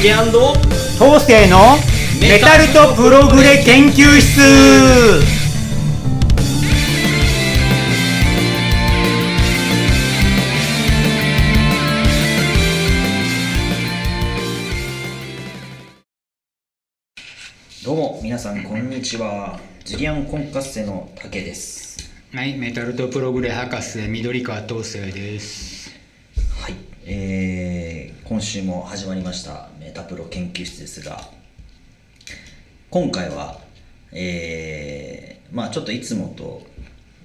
竹東勢のメタルとプログレ研究室。どうも皆さんこんにちは。ジュリアンコンカッセの竹です。はいメタルとプログレ博士緑川東勢です。はいえー、今週も始まりましたメタプロ研究室ですが今回はえー、まあちょっといつもと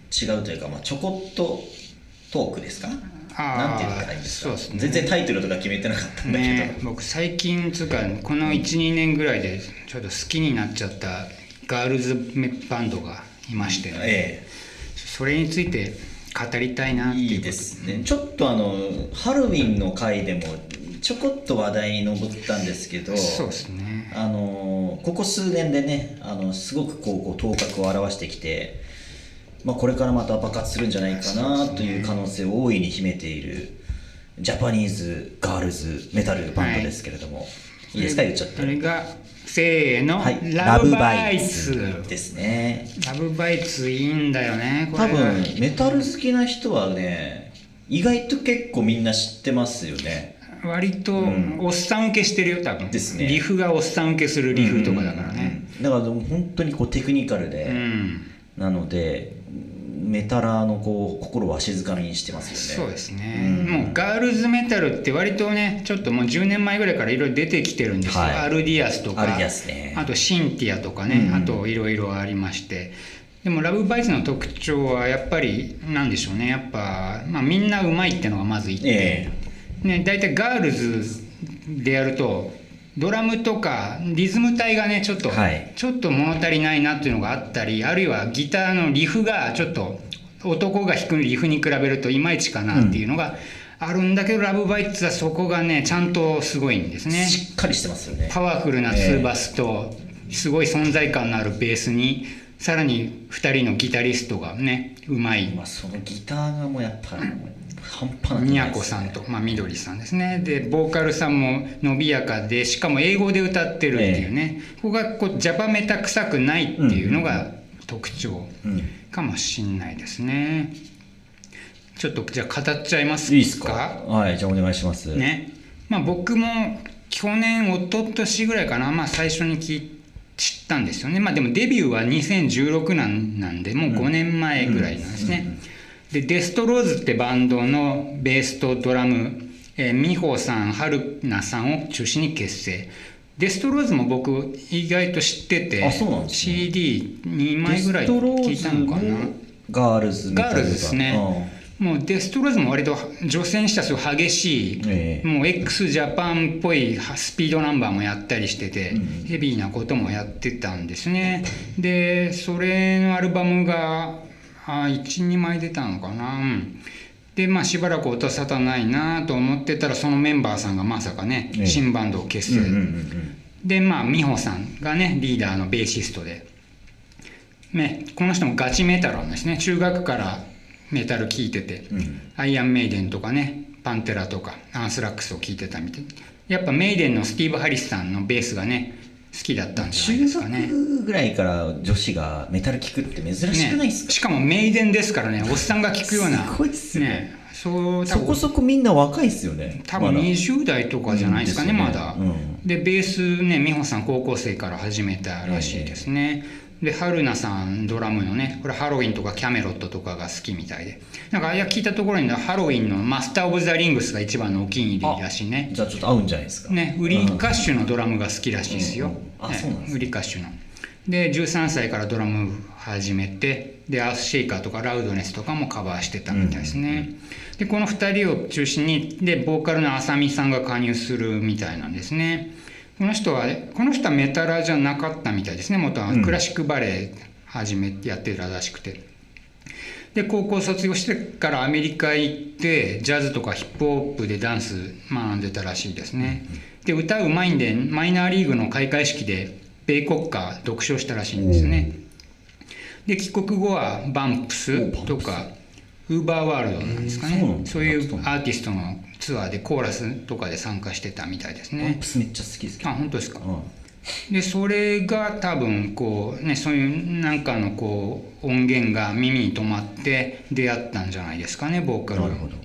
違うというか、まあ、ちょこっとトークですか？なんて言ったらいいんですか？ね。全然タイトルとか決めてなかったんだけど、ね僕最近つうかこの12年ぐらいでちょっと好きになっちゃったガールズバンドがいましてね、え。それについて語りたいなっていういいですね。ちょっとあのハロウィンの回でもちょこっと話題に上ったんですけどそうですね。あのここ数年でねあのすごくこうこう頭角を現してきて、まあ、これからまた爆発するんじゃないかなという可能性を大いに秘めているジャパニーズガールズメタルバンドですけれども、い、いですか？言っちゃって。それがせーの、はい。ラブバイツですね。ラブバイツいいんだよね多分メタル好きな人はね意外と結構みんな知ってますよね。割とん。おっさん受けしてるよ多分。ですね。リフがおっさん受けするリフとかだからね。うんだから本当にこうテクニカルで、うん、なのでメタラーのこう心をわしづかみにしてますよね。そうですね、うん。もうガールズメタルって割とねちょっともう10年前ぐらいからいろいろ出てきてるんですよ、はい。アルディアスとか。ね。あとシンティアとかね、うん。あといろいろありまして。でもラブバイツの特徴はやっぱりなんでしょうね。やっぱ、まあ、みんなうまいってのがまずいて、え。ね、大体ガールズでやるとドラムとかリズム体がねちょっと、はい。ちょっと物足りないなっていうのがあったりあるいはギターのリフがちょっと男が弾くリフに比べるといまいちかなっていうのがあるんだけど、ラブバイツはそこがねちゃんとすごいんですえね。しっかりしてますよね。パワフルなツーバスとすごい存在感のあるベースにさらに2人のギタリストがねうまい。まあ、そのギターがもうやっぱ半端ないですね。こさんと、まあ、みどりさんですね。でボーカルさんも伸びやかでしかも英語で歌ってるっていうね、ここがこうジャパメタ臭くないっていうのが特徴うん。かもしんないですね。ちょっとじゃあ語っちゃいますいいですか？はいじゃあお願いします。ね。まあ僕も去年一昨年ぐらいかな、まあ、最初に聞い知ったんですよね。まあでもデビューは2016なんなんでもう5年前ぐらいなんですね、でデストローズってバンドのベースとドラム、えー、美穂さん春菜さんを中心に結成。デストローズも僕意外と知っててね。CD2 枚ぐらい聞いたのかな。ガールズガールズですね。もうデストローズも割と女性にしてはすごい激しい、ええ。もう x ジャパンっぽいスピードナンバーもやったりしてて、うん。ヘビーなこともやってたんですね。でそれのアルバムが12枚出たのかな。うん。でまあしばらく音沙汰ないなと思ってたらそのメンバーさんがまさかね、ええ。新バンドを結成、うんうんうんでまあ美穂さんがねリーダーのベーシストで、ね、この人もガチメタルなんですね。中学からメタル聴いてて、うん。うんアイアンメイデンとかねパンテラとかアンスラックスを聴いてたみたい。やっぱメイデンのスティーブ・ハリスさんのベースがね好きだったんじゃないで中すかね。学ぐらいから女子がメタル聴くって珍しくないですね、か、しかもメイデンですからね。おっさんが聴くような。すごいっすね。ね。そう多そこ分そこみんな若いっすよね。多分まだ。20代とかじゃないですかね、うんまだ、うん。でベースね美穂さん高校生から始めたらしいですね、で春菜さんドラムのねこれハロウィンとかキャメロットとかが好きみたいで。なんかあや聞いたところにハロウィンのマスター・オブ・ザ・リングスが一番のお気に入りらしいね。じゃあちょっと合うんじゃないですか。ねウリーカッシュのドラムが好きらしいですよ、うんうんあねそうなんですねウリカッシュの。で13歳からドラム始めてでアースシェイカーとかラウドネスとかもカバーしてたみたいですね、でこの2人を中心にでボーカルの浅見さんが加入するみたいなんですねこの人はこの人はメタラーじゃなかったみたいですね。元はクラシックバレエ始めてやってたらしくて。で高校卒業してからアメリカ行ってジャズとかヒップホップでダンス学んでたらしいですね。で歌うまいんでマイナーリーグの開会式で米国歌独唱したらしいんですよねで帰国後はバンプスとかウーバーワールドなんですかね。へーそうそういうアーティストのツアーでコーラスとかで参加してたみたいですね。めっちゃ好きですけど。あ本当ですか？うん。でそれが多分こうねそういうなんかのこう音源が耳に留まって出会ったんじゃないですかねボーカル。なるほど。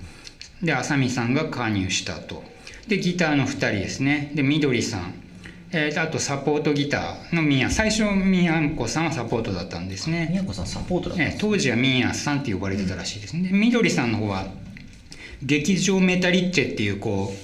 で浅見さんが加入したと。でギターの2人ですね。でみどりさん、えーあとサポートギターの宮最初宮子さんはサポートだったんですね、宮子さんサポートだったんえー当時は宮さんって呼ばれてたらしいです。ねでみどりさんの方は劇場メタリッチェっていうこう、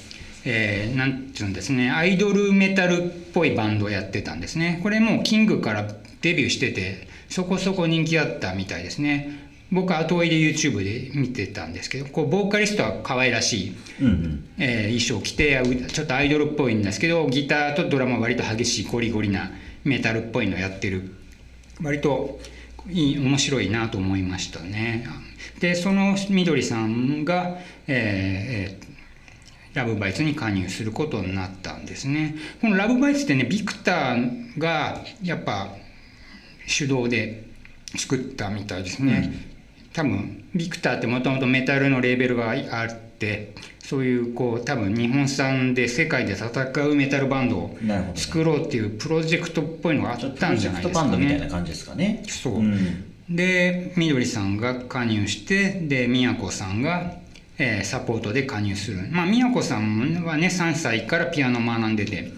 えーなんていうんですね。アイドルメタルっぽいバンドをやってたんですね。これもうキングからデビューしててそこそこ人気あったみたいですね僕は後追いで YouTube で見てたんですけどこうボーカリストは可愛らしい、うんうん。えー衣装着てうちょっとアイドルっぽいんですけどギターとドラムは割と激しいゴリゴリなメタルっぽいのやってる。割といい面白いなと思いましたね。でそのみどりさんが、えーえーラブバイツに加入することになったんですね。このラブバイツってねビクターがやっぱ主導で作ったみたいですね、多分ビクターってもともとメタルのレーベルがあってそういうこう多分日本産で世界で戦うメタルバンドを作ろうっていうプロジェクトっぽいのがあったんじゃないですかプロジェクトバンドみたいなね。感じですかね。そう、んでみどりさんが加入してでみやこさんが、えーサポートで加入する。まあみやこさんはね3歳からピアノを学んでて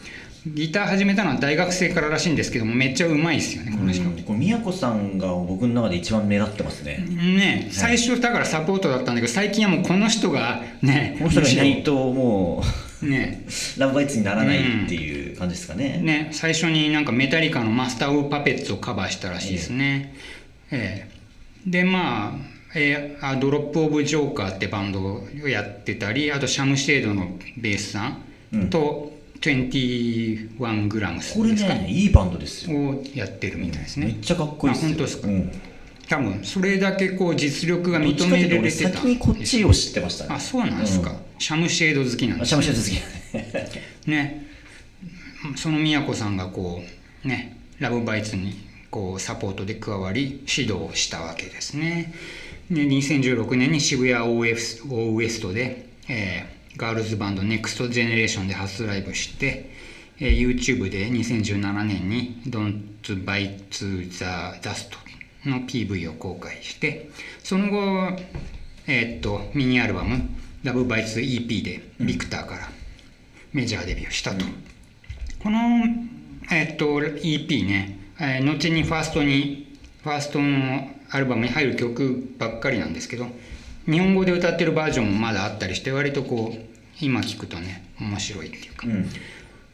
ギター始めたのは大学生かららしいんですけどもめっちゃうまいですよねこの人。うんこれ宮子さんが僕の中で一番目立ってますね。ね最初だからサポートだったんだけど最近はもうこの人がねこの人がいないともねう ラブバイツにならないっていう感じですかね、ね最初になんかメタリカの「マスター・オブ・パペッツ」をカバーしたらしいですね、ええ。でまあえーあドロップ・オブ・ジョーカーってバンドをやってたりあとシャムシェードのベースさんうん。と、21グラムスこれですかねいいバンドですよ。をやってるみたいですね。めっちゃかっこいいですよ。あ本当ですか？うん。多分それだけこう実力が認められてた。先にこっちを知ってましたね。あそうなんですか、うん。シャムシェード好きなんですあシャムシェード好き。ね。その宮子さんがこうねラブバイツにこうサポートで加わり指導したわけですね。で2016年に渋谷 OS オーウエストで、えーガールズバンド NEXT ジェネレーションで初ライブして、えー YouTube で2017年に Don't Bite the Dust の PV を公開してその後えーっとミニアルバム「ラブバイツ EP でビクターからメジャーデビューしたと、この、えーっと EP ね、えー後にファーストにファーストのアルバムに入る曲ばっかりなんですけど日本語で歌ってるバージョンもまだあったりして割とこう今聞くとね面白いっていうか、うん。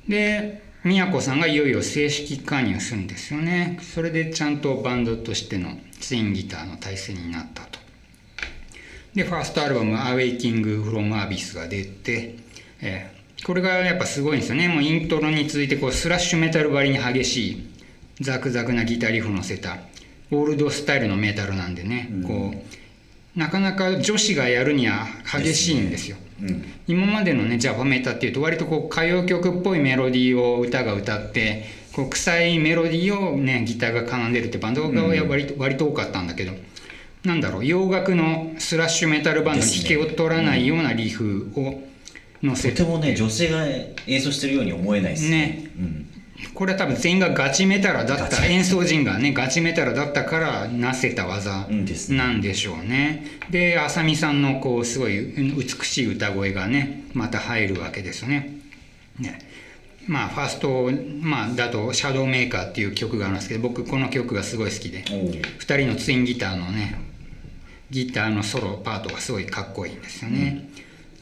で宮子さんがいよいよ正式加入するんですよね。それでちゃんとバンドとしてのツインギターの体制になったと。でファーストアルバム「アウェイキング・フロム・アビス」が出て、えーこれがやっぱすごいんですよね。もうイントロに続いてこうスラッシュメタル張りに激しいザクザクなギターリフ乗せたオールドスタイルのメタルなんでね、こうなかなか女子がやるには激しいんですようん。今までのねジャパメタっていうと割とこう歌謡曲っぽいメロディーを歌が歌ってこう臭いメロディーをねギターが奏でるってバンドが割と,、割と多かったんだけどなんだろう洋楽のスラッシュメタルバンドに引けを取らないようなリフを乗せて、とてもね女性が演奏してるように思えないですね。うん、これは多分全員がガチメタラだった演奏陣がねガチメタラだったからなせた技なんでしょうね。で浅見さんのこうすごい美しい歌声がねまた入るわけですね。ねまあファースト、まあ、だと「シャドウメーカー」っていう曲があるんですけど僕この曲がすごい好きでおう2人のツインギターのねギターのソロパートがすごいかっこいいんですよね。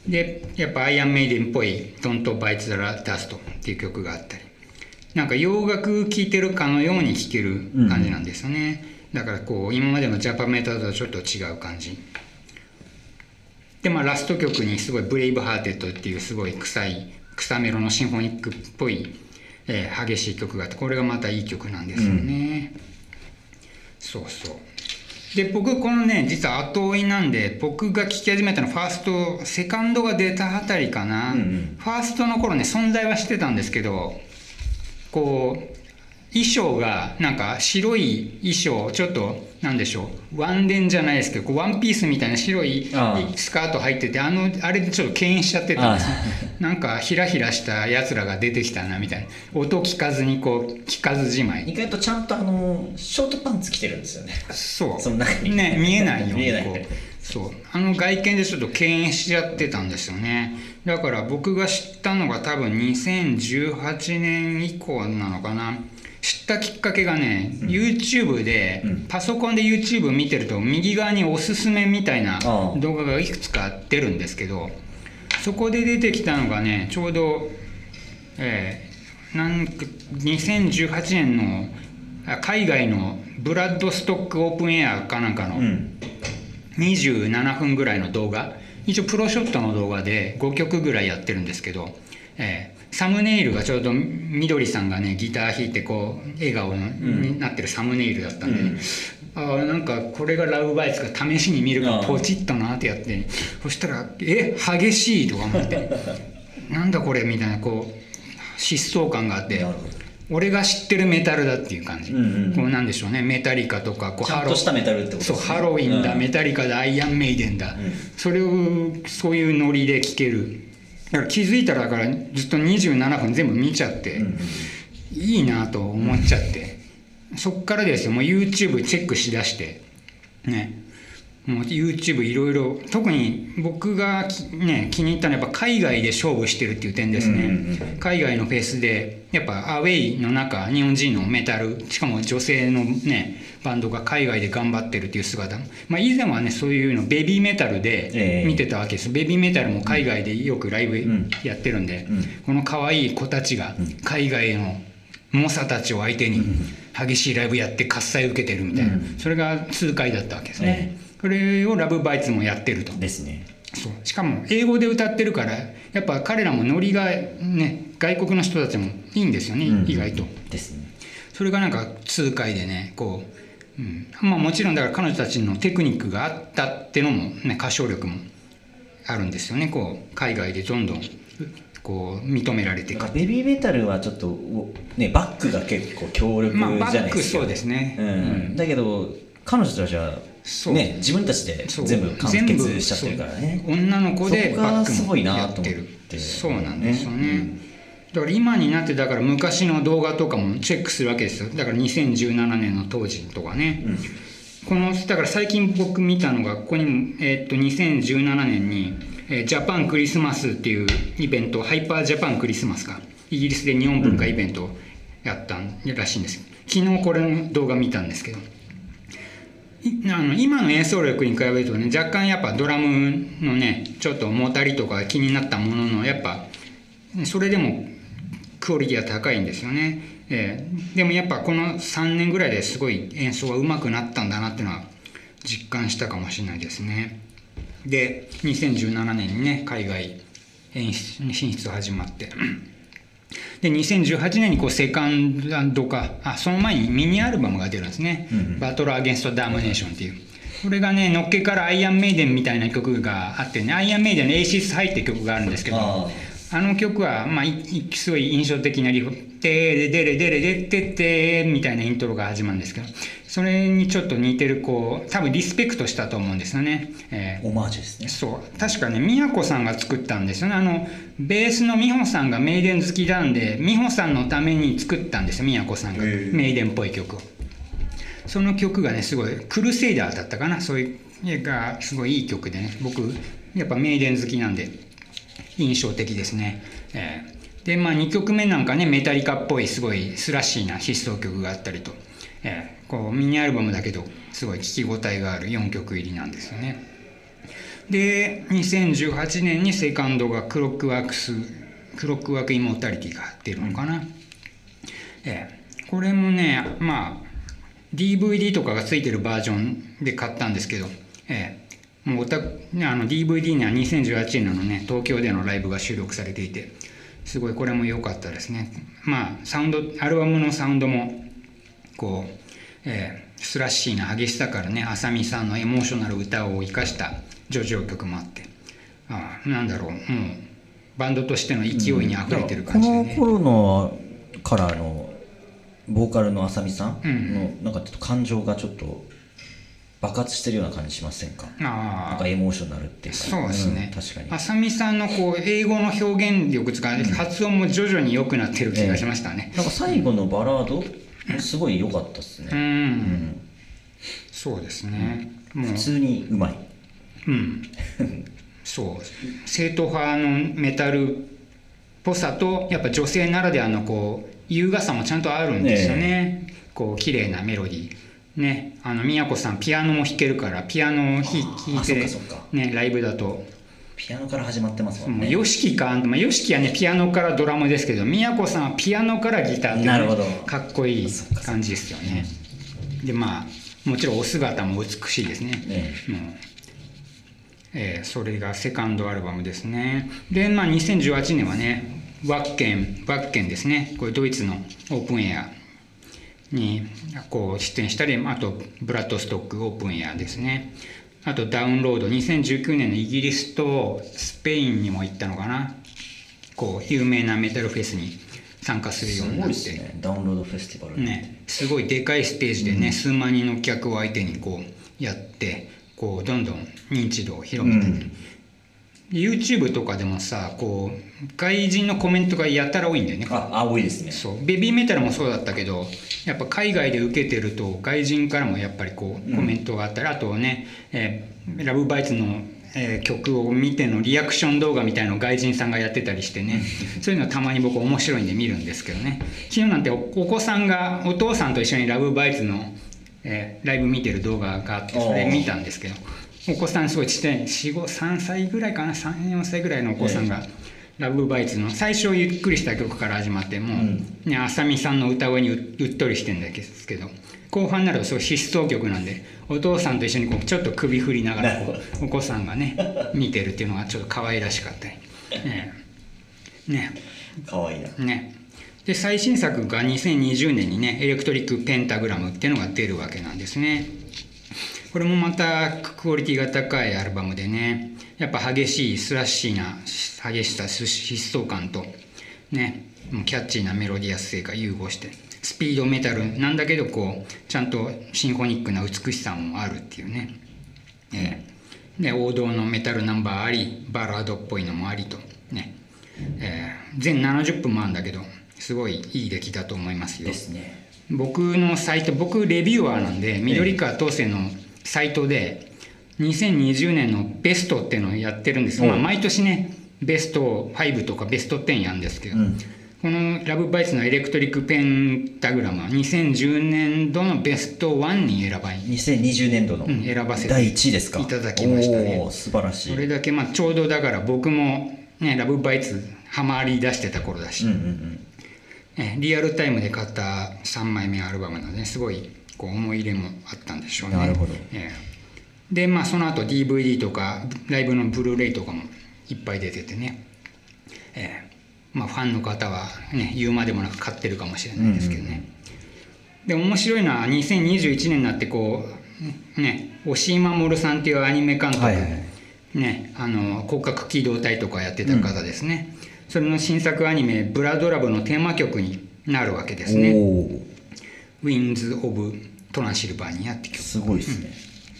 でやっぱアイアンメイデンっぽい「Don't Bite the Dust」っていう曲があったりなんか洋楽聴いてるかのように聴ける感じなんですよね、だからこう今までのジャパメタとはちょっと違う感じ。でまあラスト曲にすごい「Bravehearted」っていうすごい臭いクサメロのシンフォニックっぽい、えー激しい曲があってこれがまたいい曲なんですよね、そうそう。で僕このね実は後追いなんで僕が聴き始めたのファーストセカンドが出たあたりかな、うんうん。ファーストの頃ね存在はしてたんですけどこう衣装がなんか白い衣装ちょっとなんでしょう。ワンレンじゃないですけどこうワンピースみたいな白いあスカート入っててあのあれでちょっと敬遠しちゃってたんですね。なんかひらひらしたやつらが出てきたなみたいな。音聞かずにこう聞かずじまい。意外とちゃんとあのショートパンツ着てるんですよね。そう。その中に。ね見えないよう 見えない。にこうそう。あの外見でちょっと敬遠しちゃってたんですよねだから僕が知ったのが多分2018年以降なのかな。知ったきっかけがね、YouTube で、パソコンで YouTube 見てると右側におすすめみたいな動画がいくつか出るんですけどそこで出てきたのがねちょうどえーなんか2018年のあ海外のブラッドストックオープンエアかなんかのうん。27分ぐらいの動画一応プロショットの動画で5曲ぐらいやってるんですけど、えーサムネイルがちょうどみどりさんがねギター弾いてこう笑顔のになってるサムネイルだったんで、ねあーなんかこれがラブバイツか試しに見るかポチッとなってやってそしたら「え激しい!」とか思って「なんだこれ」みたいなこう疾走感があって俺が知ってるメタルだっていう感じ、うんうん。こうなんでしょうね。メタリカとかこうちゃんとしたメタルってことね。そうハロウィンだ、うん。メタリカだアイアンメイデンだ、ん。それをそういうノリで聴ける。だから気づいたらだからずっと27分全部見ちゃって、うんうんいいなと思っちゃって。そっからですよ。もう YouTube チェックしだして。ねもう YouTube いろいろ特に僕がき、ね、気に入ったのはやっぱ海外で勝負してるっていう点ですね、うんうん海外のフェスでやっぱアウェイの中日本人のメタルしかも女性のねバンドが海外で頑張ってるっていう姿。まあ以前はねそういうのベビーメタルえでえ見てたわけです、ベビーメタルも海外でよくライブん。やってるんで、うん。この可愛い子たちが海外の猛者たちを相手に激しいライブやって喝采受けてるみたいな、うん。それが痛快だったわけですね、これをラブバイツもやってると。ですね。そう。しかも英語で歌ってるからやっぱ彼らもノリがね外国の人たちもいいんですよね、うん。意外と。ですね。それがなんか痛快でねこう、うん。まあ、もちろんだから彼女たちのテクニックがあったってのもね歌唱力もあるんですよね。こう海外でどんどんこう認められていく。ベビーメタルはちょっとおねバックが結構強力じゃまあバックないですか、そうですね。うん。だけど彼女たちはそうね自分たちで全部完結しちゃってるからね。女の子でバックもやってる。そうなんですよね、うん。だから今になってだから昔の動画とかもチェックするわけですよ。だから2017年の当時とかね、このだから最近僕見たのがここにも、えーっと2017年に、えージャパンクリスマスっていうイベントハイパージャパンクリスマスか。イギリスで日本文化イベントをやったんらしいんです。昨日これの動画見たんですけど。いあの今の演奏力に比べるとね若干やっぱドラムのねちょっともたりとか気になったもののやっぱそれでもクオリティは高いんですよね、えーでもやっぱこの3年ぐらいですごい演奏が上手くなったんだなっていうのは実感したかもしれないですね。で2017年にね海外演出進出始まって。で2018年にこうセカンドかあその前にミニアルバムが出るんですね「Battle Against Damnation」っていう。これがねのっけからアイアンメイデンみたいな曲があってねアイアンメイデンの「Aces High」って曲があるんですけどあの曲は、まあ、すごい印象的なリフ「テレデレデレデテテ」みたいなイントロが始まるんですけどそれにちょっと似てるこう多分リスペクトしたと思うんですよね。えーオマージュですねそう確かね美和子さんが作ったんですよねあのベースの美穂さんがメイデン好きなんで美穂さんのために作ったんですよ美和子さんがメイデンっぽい曲をその曲がねすごいクルセイダーだったかなそういうがすごいいい曲でね僕やっぱメイデン好きなんで印象的ですね、えーでまあ2曲目なんかねメタリカっぽいすごいスラッシーな疾走曲があったりと、えーこうミニアルバムだけどすごい聴き応えがある4曲入りなんですよね。で2018年にセカンドが Clockworks Clockwork Immortality が出るのかな、ええ。これもねまあ DVD とかがついてるバージョンで買ったんですけど、ええ。もうあの DVD には2018年のね東京でのライブが収録されていてすごいこれも良かったですね。まあサウンドアルバムのサウンドもこう、えースラッシーな激しさからね浅見さんのエモーショナル歌を生かした叙情曲もあって。ああなんだろう。もうバンドとしての勢いにあふれてる感じでね、この頃のからのボーカルのあさみさんうん。のなんかちょっと感情がちょっと爆発してるような感じしませんか？なんあかエモーショナルっていうか。そうですね、うん確かに。浅見さんのこう英語の表現力使う、発音も徐々に良くなってる気がしましたね、なんか最後のバラードすごい良かったっすうん、ね、うん。そうですね、普通にうまい。うん、そう。正統派のメタルっぽさとやっぱ女性ならではのこう優雅さもちゃんとあるんですよね。こう綺麗なメロディーねあの宮子さんピアノも弾けるからピアノを弾いてねライブだと。ピアノから始まってますもんね。YOSHIKI か。まあ YOSHIKI はねピアノからドラムですけど宮子さんはピアノからギターって、ね、なるほど。かっこいい感じですよね。でまあもちろんお姿も美しいですね。ね。もうえーそれがセカンドアルバムですね。でまあ2018年はねワッケンワッケンですね。これドイツのオープンエアにこう出演したりあとブラッドストックオープンエアですね。あとダウンロード2019年のイギリスとスペインにも行ったのかな。こう有名なメタルフェスに参加するようすになって。ごいですね。ダウンロードフェスティバル。ね、すごいでかいステージでね、数万人の客を相手にこうやってこうどんどん認知度を広めて、うん YouTube とかでもさこう外人のコメントがやたら多いんだよね。ああ多いですね。そう。ベビーメタルもそうだったけどやっぱ海外で受けてると外人からもやっぱりこうコメントがあったり、あとね、えーラブバイツの、えー曲を見てのリアクション動画みたいのを外人さんがやってたりしてね。そういうのたまに僕面白いんで見るんですけどね。昨日なんておお子さんがお父さんと一緒にラブバイツの、えーライブ見てる動画があってそれ見たんですけどお子さんすごいちっちゃい。3歳ぐらいかな。34歳ぐらいのお子さんが、ラブバイツの最初ゆっくりした曲から始まってもう、うん。ね、浅見さんの歌声にううっとりしてんですけど後半になるとそう疾走曲なんでお父さんと一緒にこうちょっと首振りながらこうお子さんがね 見てるっていうのがちょっと可愛らしかったり。ねね。かわいいな。ね。で最新作が2020年にねエレクトリック・ペンタグラムっていうのが出るわけなんですねこれもまたクオリティが高いアルバムでね。やっぱ激しいスラッシーな激しさ疾走感とねキャッチーなメロディアス性が融合してスピードメタルなんだけどこうちゃんとシンフォニックな美しさもあるっていうね、えーで王道のメタルナンバーありバラードっぽいのもありとね、えー全70分もあるんだけどすごいいい出来だと思いますよ。ですね。僕のサイト僕レビュアーなんで緑川東生のサイトで2020年のベストっていうのをやってるんです、うん。まあ、毎年ねベスト5とかベスト10やるんですけど、うん。このラブバイツのエレクトリックペンタグラムは2010年度のベスト1に選ばれ2020年度の。うん選ばせて第1位ですか？いただきましたね。素晴らしい。それだけまあちょうどだから僕もねラブバイツハマり出してた頃だし、うんうんうん。えリアルタイムで買った3枚目アルバムなのですごいこう思い入れもあったんでしょうね。なるほど。ええ。でまあその後 DVD とかライブのブルーレイとかもいっぱい出ててね、ええ。まあ、ファンの方は、ね、言うまでもなく買ってるかもしれないですけどね。で面白いのは2021年になってこうね押井守さんっていうアニメ監督、はいはい。はいね、あの広角機動隊とかやってた方ですね、それの新作アニメ「ブラドラブ」のテーマ曲になるわけですね。おー「Winds of トランシルバーニア」って曲。すごいですね、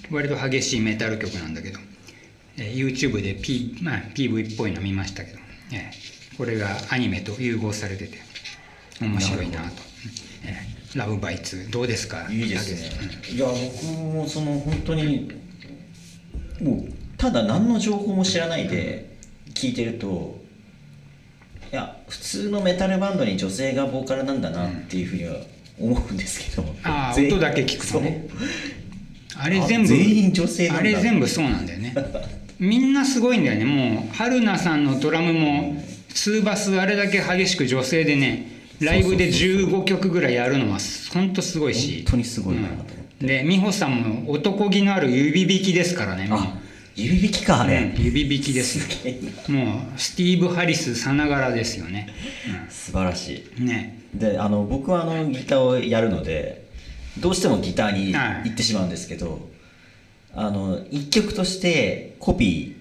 割と激しいメタル曲なんだけど、えー YouTube で、P まあ、PV っぽいの見ましたけど、えーこれがアニメと融合されてて面白いなと、えーラブバイツどうですか？いいですね。いや僕もその本当にもうただ何の情報も知らないで聞いてるといや普通のメタルバンドに女性がボーカルなんだなっていうふうには思うんですけど、ああ音だけ聞くとね。あれあ全部全員女性あれ全部そうなんだよね。みんなすごいんだよね。もう春菜さんのドラムも2バスあれだけ激しく女性でねライブで15曲ぐらいやるのは本当すごいし。本当にすごいなと思って。うん。で美穂さんも男気のある指弾きですからねあ指弾きかあれ、うん指弾きです。よもうスティーブ・ハリスさながらですよね、素晴らしうん、ね。いであの僕はあのギターをやるのでどうしてもギターにはい。行ってしまうんですけど、あの一曲としてコピー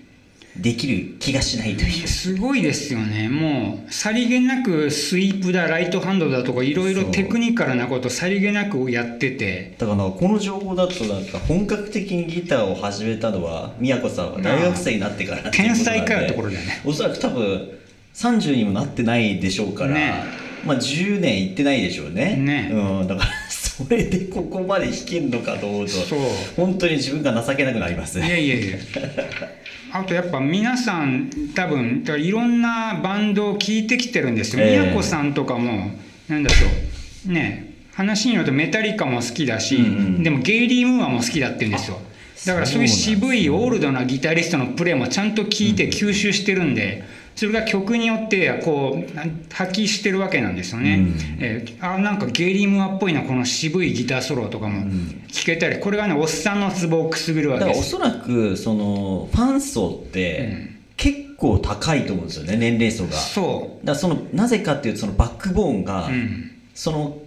できる気がしないという。すごいですよね。もうさりげなくスイープだライトハンドだとかいろいろテクニカルなことさりげなくやってて。だからこの情報だとなんか本格的にギターを始めたのは宮子さんは大学生になってから天才かよってところだよね。おそらく多分30にもなってないでしょうから、ね。まあ10年いってないでしょうね。ね。うん、だから それでここまで弾けるのかと思う。と本当に自分が情けなくなりますいやいやいや あとやっぱ皆さん多分いろんなバンドを聴いてきてるんですよ、ええ。宮子さんとかもなんだろう。ね話によるとメタリカも好きだし、うんうん。でもゲイリー・ムーアも好きだって言うんですよ。だからそういう渋いオールドなギタリストのプレーもちゃんと聞いて吸収してるんで、それが曲によってこう発揮してるわけなんですよね、うん。えーあなんかゲイリー・ムーアっぽいなこの渋いギターソロとかも聞けたりこれがねおっさんのツボをくすぐるわだからおけですそらくそのファン層って結構高いと思うんですよね年齢層が。そらそのなぜかっていうとそのバックボーンが、その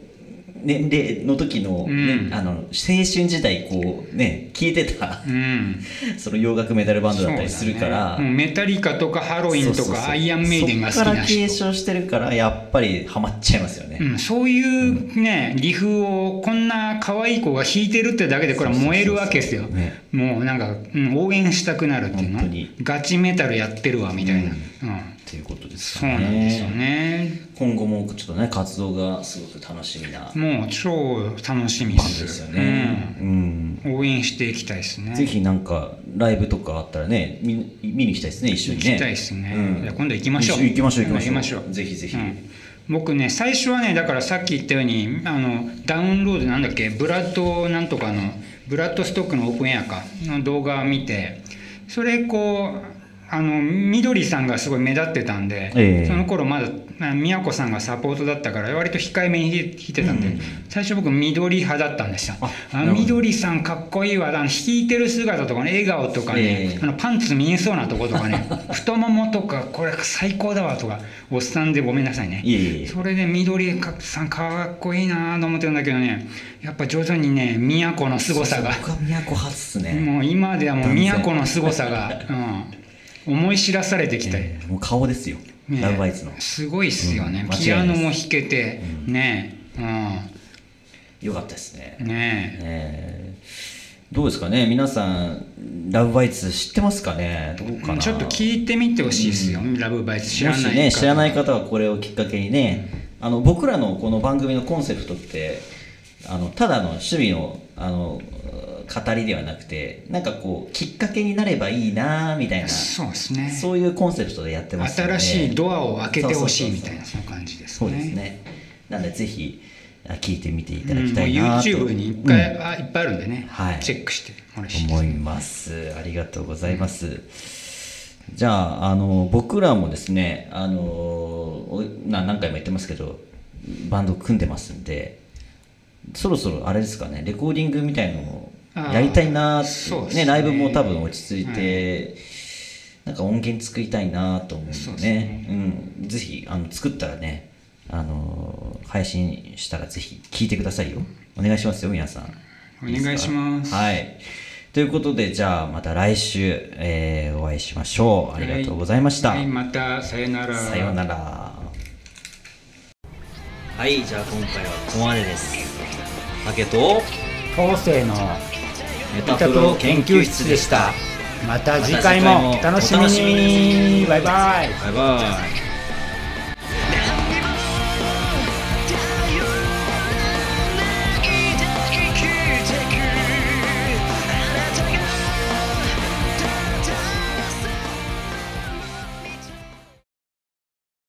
年齢の時の,、ねうん。あの青春時代こうね聴いてた。うん、その洋楽メタルバンドだったりするから、ね。メタリカとかハロウィンとかアイアンメイデンが好きなそっから継人承してるからやっぱりハマっちゃいますよね、うん、そういうね、リフをこんな可愛い子が弾いてるってだけでこれは燃えるわけですよ。ね。もうなんか、うん、応援したくなるっていうの。ガチメタルやってるわみたいな、ううんんっていうことですそうなんですよね。今後もちょっとね活動がすごく楽しみなもう超楽しみです。ですよね、うん。うん、応援していきたいですね。ぜひなんかライブとかあったらね見見に行きたいですね一緒にね。行きたいですね。うん。じゃあ今度行きましょう。一緒に行きましょう行きましょう。行きましょう。ぜひぜひ、うん。僕ね最初はねだからさっき言ったようにあのダウンロードなんだっけブラッドなんとかのブラッドストックのオープンエアかの動画を見てそれこうあの緑さんがすごい目立ってたんで、ええ。その頃まだあ宮子さんがサポートだったから割と控えめに弾いてたんで、最初僕緑派だったんですよ。あ緑さんかっこいいわあの弾いてる姿とかね笑顔とかね、ええ。あのパンツ見えそうなとことかね 太ももとかこれ最高だわとかおっさんでごめんなさいね。それで緑かさんかっこいいなと思ってるんだけどねやっぱ徐々にね宮古の凄さが。僕は都初っすね、もう今ではもう宮古の凄さが、うん、思い知らされてきた。り、えーもう顔ですよ、ねラブバイツの。すごいっすよね、うんピアノも弾けて、ねよかったですね。うんねえ。ーどうですかね。皆さんラブバイツ知ってますかね。どうかな。ちょっと聞いてみてほしいですよ、ラブバイツ知らないもしね知らない方はこれをきっかけにねあの僕らのこの番組のコンセプトってあのただの趣味のあの語りではなくてなんかこうきっかけになればいいなみたいなそうですね。そういうコンセプトでやってますので。新しいドアを開けてほしいみたいなそうその感じですそうね。そうですね。なのでぜひあ聞いてみていただきたいなと、YouTube にいっぱい,、あいっぱいあるんでね、はい。チェックしてもらいし。思います。ありがとうございます、じゃああの僕らもですねあのおな何回も言ってますけどバンド組んでますんでそろそろあれですかねレコーディングみたいのをやりたいなってそうですね。ライブも多分落ち着いて、なんか音源作りたいなと思うんでそうですね。うん、ぜひあの作ったらねあの配信したらぜひ聞いてくださいよ。お願いしますよ皆さん。お願いします。はい。ということで、じゃあまた来週、えーお会いしましょう。ありがとうございました。はい、またさよなら。さようなら。はい、じゃあ今回はここまでです。竹と後世のメタプロ研究室でした。また次回も。お楽しみに。バイバイ。バイバイ。